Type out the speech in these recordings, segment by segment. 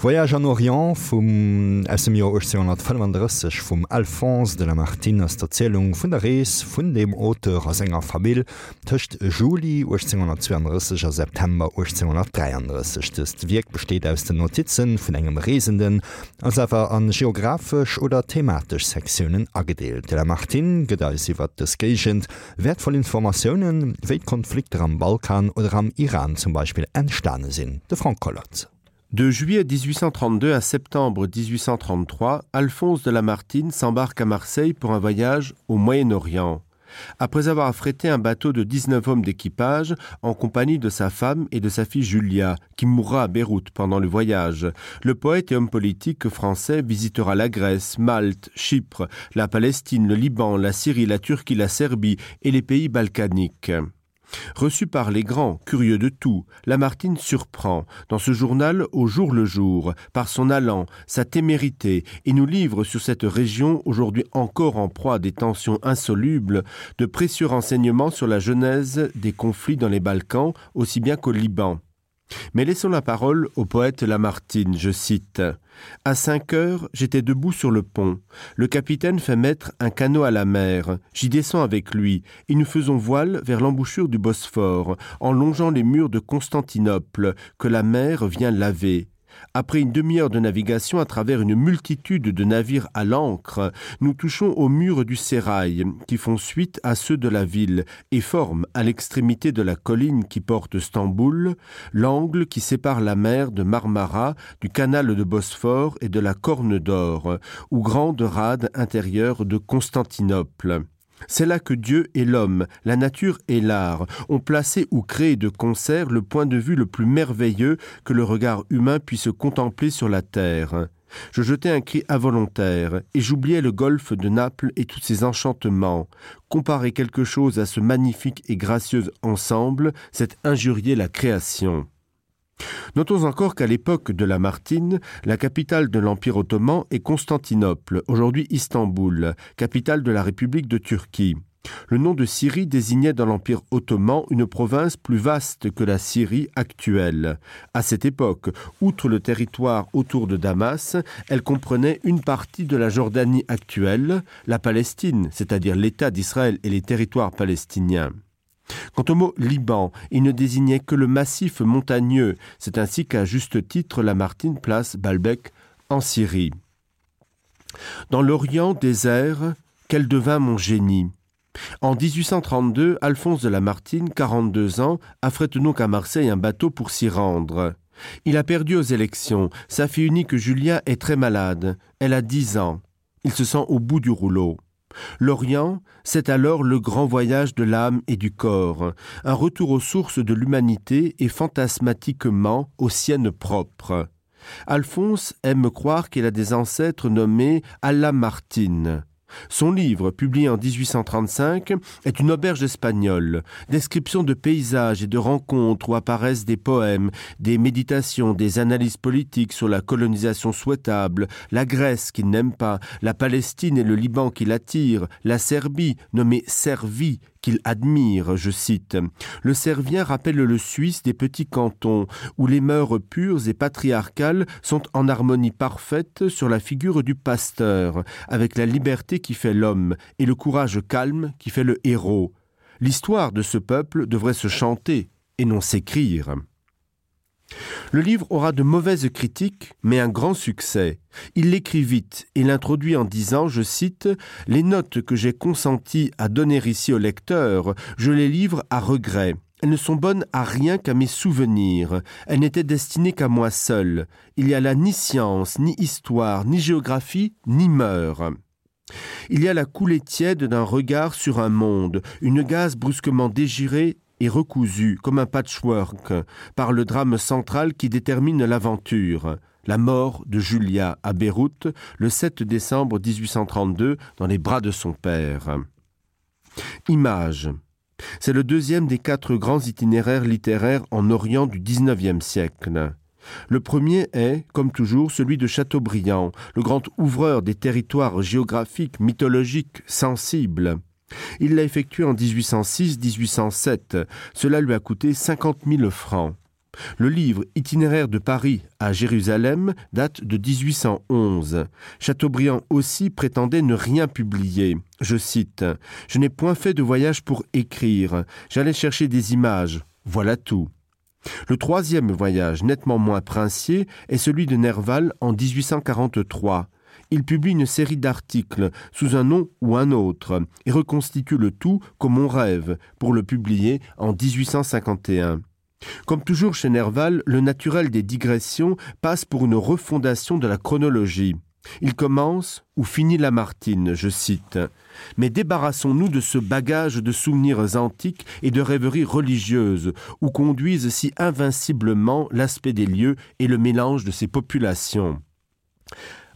Voyage an Orient vum SMO 1835 vum Alphonse de la Martin as d'Erzählung vun der Rees vun dem Oter as enger Famill töcht Juli 1832 a September 1833. Das Wirk besteht aus den Notizen vun engem Reesenden as ewer an geografisch oder thematisch Sektionen agedeelt. De la Martin gedaiwwer des Gegent wertvoll Informationen wéi Konflikte am Balkan oder am Iran zum Beispiel entstane sinn. De Frank Collot. De juillet 1832 à septembre 1833, Alphonse de Lamartine s'embarque à Marseille pour un voyage au Moyen-Orient. Après avoir affrété un bateau de 19 hommes d'équipage en compagnie de sa femme et de sa fille Julia, qui mourra à Beyrouth pendant le voyage, le poète et homme politique français visitera la Grèce, Malte, Chypre, la Palestine, le Liban, la Syrie, la Turquie, la Serbie et les pays balkaniques. Reçu par les grands, curieux de tout, Lamartine surprend, dans ce journal au jour le jour, par son allant, sa témérité, et nous livre sur cette région aujourd'hui encore en proie à des tensions insolubles, de précieux renseignements sur la genèse des conflits dans les Balkans, aussi bien qu'au Liban. Mais laissons la parole au poète Lamartine, je cite. À cinq heures, j'étais debout sur le pont. Le capitaine fait mettre un canot à la mer. J'y descends avec lui, et nous faisons voile vers l'embouchure du Bosphore, en longeant les murs de Constantinople, que la mer vient laver. Après une demi-heure de navigation à travers une multitude de navires à l'ancre, nous touchons aux murs du sérail, qui font suite à ceux de la ville et forment, à l'extrémité de la colline qui porte Stamboul, l'angle qui sépare la mer de Marmara, du canal de Bosphore et de la Corne d'Or, ou grande rade intérieure de Constantinople. C'est là que Dieu et l'homme, la nature et l'art ont placé ou créé de concert le point de vue le plus merveilleux que le regard humain puisse contempler sur la terre. Je jetai un cri involontaire, et j'oubliais le golfe de Naples et tous ses enchantements. Comparer quelque chose à ce magnifique et gracieux ensemble, c'est injurier la création. Notons encore qu'à l'époque de la Martine, la capitale de l'Empire ottoman est Constantinople, aujourd'hui Istanbul, capitale de la République de Turquie. Le nom de Syrie désignait dans l'Empire ottoman une province plus vaste que la Syrie actuelle. À cette époque, outre le territoire autour de Damas, elle comprenait une partie de la Jordanie actuelle, la Palestine, c'est-à-dire l'État d'Israël et les territoires palestiniens. Quant au mot Liban, il ne désignait que le massif montagneux. C'est ainsi qu'à juste titre Lamartine place Balbec en Syrie. Dans l'Orient désert, quel devint mon génie? En 1832, Alphonse de Lamartine, 42 ans, affrète donc à Marseille un bateau pour s'y rendre. Il a perdu aux élections. Sa fille unique Julia est très malade. Elle a dix ans. Il se sent au bout du rouleau. L'Orient, c'est alors le grand voyage de l'âme et du corps, un retour aux sources de l'humanité et fantasmatiquement aux siennes propres. Alphonse aime croire qu'il a des ancêtres nommés Allah Martine. Son livre, publié en 1835, est une auberge espagnole, description de paysages et de rencontres où apparaissent des poèmes, des méditations, des analyses politiques sur la colonisation souhaitable, la Grèce qu'il n'aime pas, la Palestine et le Liban qui l'attire, la Serbie, nommée Servie, qu'il admire, je cite. Le Servien rappelle le Suisse des petits cantons, où les mœurs pures et patriarcales sont en harmonie parfaite sur la figure du pasteur, avec la liberté qui fait l'homme et le courage calme qui fait le héros. L'histoire de ce peuple devrait se chanter et non s'écrire. Le livre aura de mauvaises critiques, mais un grand succès. Il l'écrit vite et l'introduit en disant, je cite, Les notes que j'ai consenti à donner ici au lecteur, je les livre à regret. Elles ne sont bonnes à rien qu'à mes souvenirs. Elles n'étaient destinées qu'à moi seul. Il y a là ni science, ni histoire, ni géographie, ni mœurs. Il y a la coulée tiède d'un regard sur un monde, une gaze brusquement dégirée et recousu comme un patchwork par le drame central qui détermine l'aventure la mort de Julia à Beyrouth le 7 décembre 1832 dans les bras de son père. Image c'est le deuxième des quatre grands itinéraires littéraires en Orient du XIXe siècle. Le premier est, comme toujours, celui de Chateaubriand, le grand ouvreur des territoires géographiques, mythologiques, sensibles. Il l'a effectué en 1806-1807. Cela lui a coûté 50 000 francs. Le livre Itinéraire de Paris à Jérusalem date de 1811. Chateaubriand aussi prétendait ne rien publier. Je cite Je n'ai point fait de voyage pour écrire. J'allais chercher des images. Voilà tout. Le troisième voyage, nettement moins princier, est celui de Nerval en 1843. Il publie une série d'articles sous un nom ou un autre et reconstitue le tout comme on rêve pour le publier en 1851. Comme toujours chez Nerval, le naturel des digressions passe pour une refondation de la chronologie. Il commence ou finit Lamartine, je cite. Mais débarrassons-nous de ce bagage de souvenirs antiques et de rêveries religieuses, où conduisent si invinciblement l'aspect des lieux et le mélange de ces populations.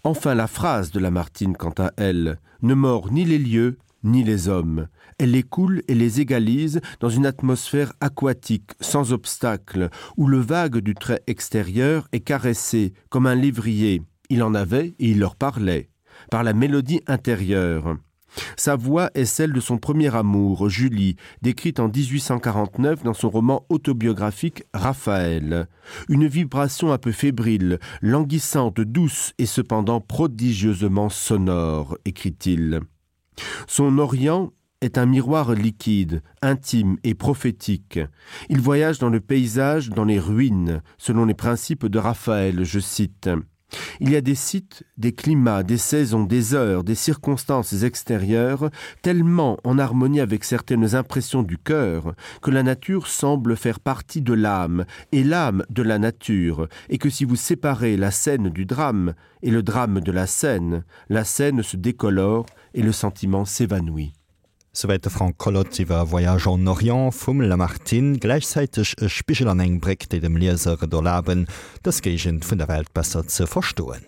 Enfin la phrase de Lamartine quant à elle ne mord ni les lieux ni les hommes. Elle les coule et les égalise dans une atmosphère aquatique sans obstacle où le vague du trait extérieur est caressé comme un livrier il en avait et il leur parlait par la mélodie intérieure sa voix est celle de son premier amour julie décrite en 1849 dans son roman autobiographique raphaël une vibration un peu fébrile languissante douce et cependant prodigieusement sonore écrit-il son orient est un miroir liquide, intime et prophétique. Il voyage dans le paysage, dans les ruines, selon les principes de Raphaël, je cite. Il y a des sites, des climats, des saisons, des heures, des circonstances extérieures, tellement en harmonie avec certaines impressions du cœur, que la nature semble faire partie de l'âme et l'âme de la nature, et que si vous séparez la scène du drame et le drame de la scène, la scène se décolore et le sentiment s'évanouit. Soweit Frank Kolotziwer Voyage an Orient vum la Martin gleichzeitig e Spichel an eng Breck, de dem Lieser do laben, das Gegent vun der Welt besser ze verstoen.